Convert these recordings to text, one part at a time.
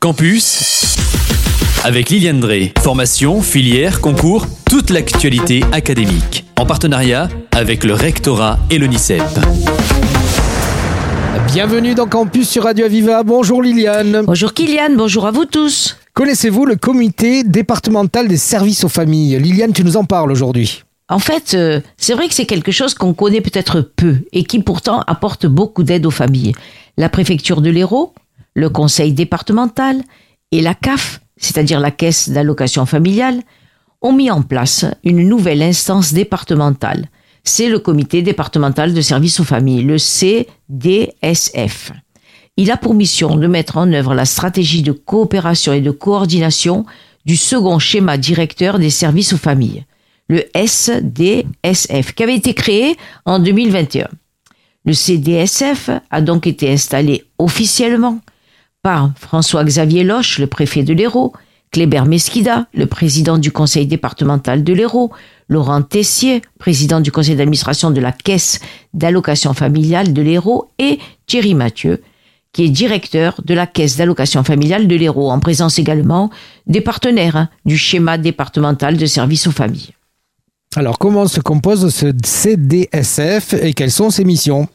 Campus avec Liliane Drey. Formation, filière, concours, toute l'actualité académique. En partenariat avec le rectorat et l'ONICEP. Bienvenue dans Campus sur Radio Aviva. Bonjour Liliane. Bonjour Kylian, bonjour à vous tous. Connaissez-vous le comité départemental des services aux familles? Liliane, tu nous en parles aujourd'hui. En fait, euh, c'est vrai que c'est quelque chose qu'on connaît peut-être peu et qui pourtant apporte beaucoup d'aide aux familles. La préfecture de l'Hérault, le conseil départemental et la CAF, c'est-à-dire la caisse d'allocation familiale, ont mis en place une nouvelle instance départementale. C'est le comité départemental de services aux familles, le CDSF. Il a pour mission de mettre en œuvre la stratégie de coopération et de coordination du second schéma directeur des services aux familles, le SDSF, qui avait été créé en 2021. Le CDSF a donc été installé officiellement par François-Xavier Loche, le préfet de l'Hérault, Kléber Mesquida, le président du conseil départemental de l'Hérault, Laurent Tessier, président du conseil d'administration de la caisse d'allocation familiale de l'Hérault, et Thierry Mathieu, qui est directeur de la caisse d'allocation familiale de l'Hérault, en présence également des partenaires du schéma départemental de services aux familles. Alors comment se compose ce CDSF et quelles sont ses missions?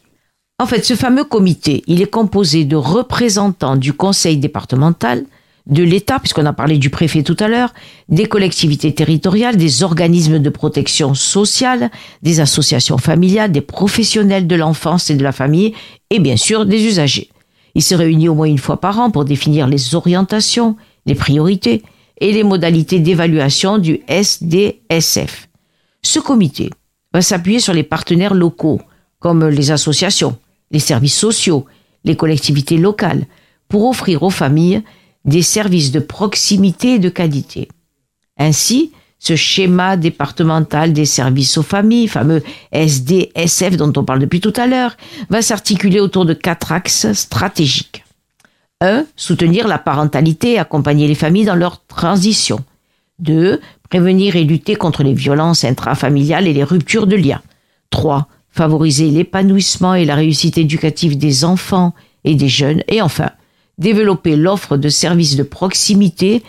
En fait, ce fameux comité, il est composé de représentants du conseil départemental, de l'État, puisqu'on a parlé du préfet tout à l'heure, des collectivités territoriales, des organismes de protection sociale, des associations familiales, des professionnels de l'enfance et de la famille, et bien sûr des usagers. Il se réunit au moins une fois par an pour définir les orientations, les priorités et les modalités d'évaluation du SDSF. Ce comité va s'appuyer sur les partenaires locaux, comme les associations, les services sociaux, les collectivités locales, pour offrir aux familles des services de proximité et de qualité. Ainsi, ce schéma départemental des services aux familles, fameux SDSF dont on parle depuis tout à l'heure, va s'articuler autour de quatre axes stratégiques. 1. Soutenir la parentalité et accompagner les familles dans leur transition. 2. Prévenir et lutter contre les violences intrafamiliales et les ruptures de liens. 3. Favoriser l'épanouissement et la réussite éducative des enfants et des jeunes. Et enfin, développer l'offre de services de proximité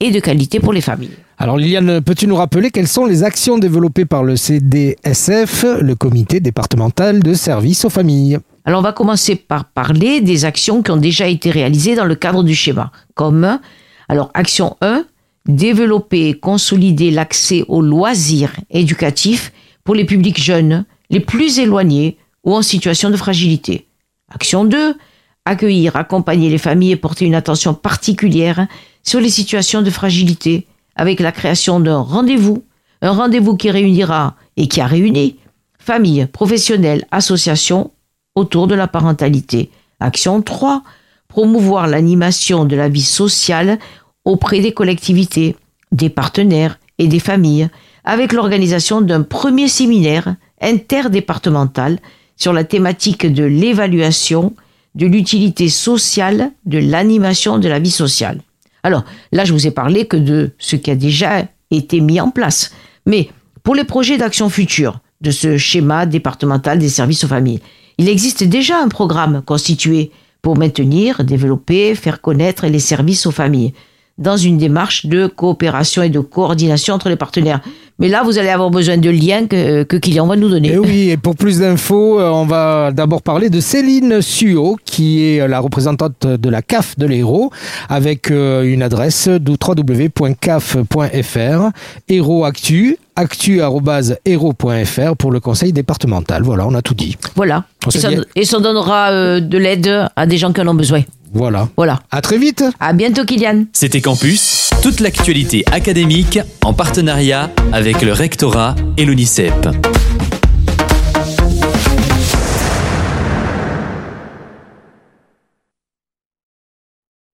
et de qualité pour les familles. Alors Liliane, peux-tu nous rappeler quelles sont les actions développées par le CDSF, le comité départemental de services aux familles? Alors on va commencer par parler des actions qui ont déjà été réalisées dans le cadre du schéma, comme alors action 1, développer et consolider l'accès aux loisirs éducatifs pour les publics jeunes, les plus éloignés ou en situation de fragilité. Action 2, accueillir, accompagner les familles et porter une attention particulière sur les situations de fragilité avec la création d'un rendez-vous, un rendez-vous qui réunira et qui a réuni familles, professionnels, associations autour de la parentalité. Action 3, promouvoir l'animation de la vie sociale auprès des collectivités, des partenaires et des familles avec l'organisation d'un premier séminaire interdépartemental sur la thématique de l'évaluation de l'utilité sociale de l'animation de la vie sociale. Alors là, je vous ai parlé que de ce qui a déjà été mis en place. Mais pour les projets d'action future de ce schéma départemental des services aux familles, il existe déjà un programme constitué pour maintenir, développer, faire connaître les services aux familles dans une démarche de coopération et de coordination entre les partenaires. Mais là, vous allez avoir besoin de liens que, que Kylian va nous donner. Et oui, et pour plus d'infos, euh, on va d'abord parler de Céline Suot, qui est la représentante de la CAF de l'Hérault, avec euh, une adresse www.caf.fr, Hérault Actu, actu.hero.fr pour le conseil départemental. Voilà, on a tout dit. Voilà. Et ça, et ça, donnera euh, de l'aide à des gens qui en ont besoin. Voilà. Voilà. À très vite. À bientôt, Kylian. C'était Campus, toute l'actualité académique en partenariat avec le rectorat et l'ONICEP.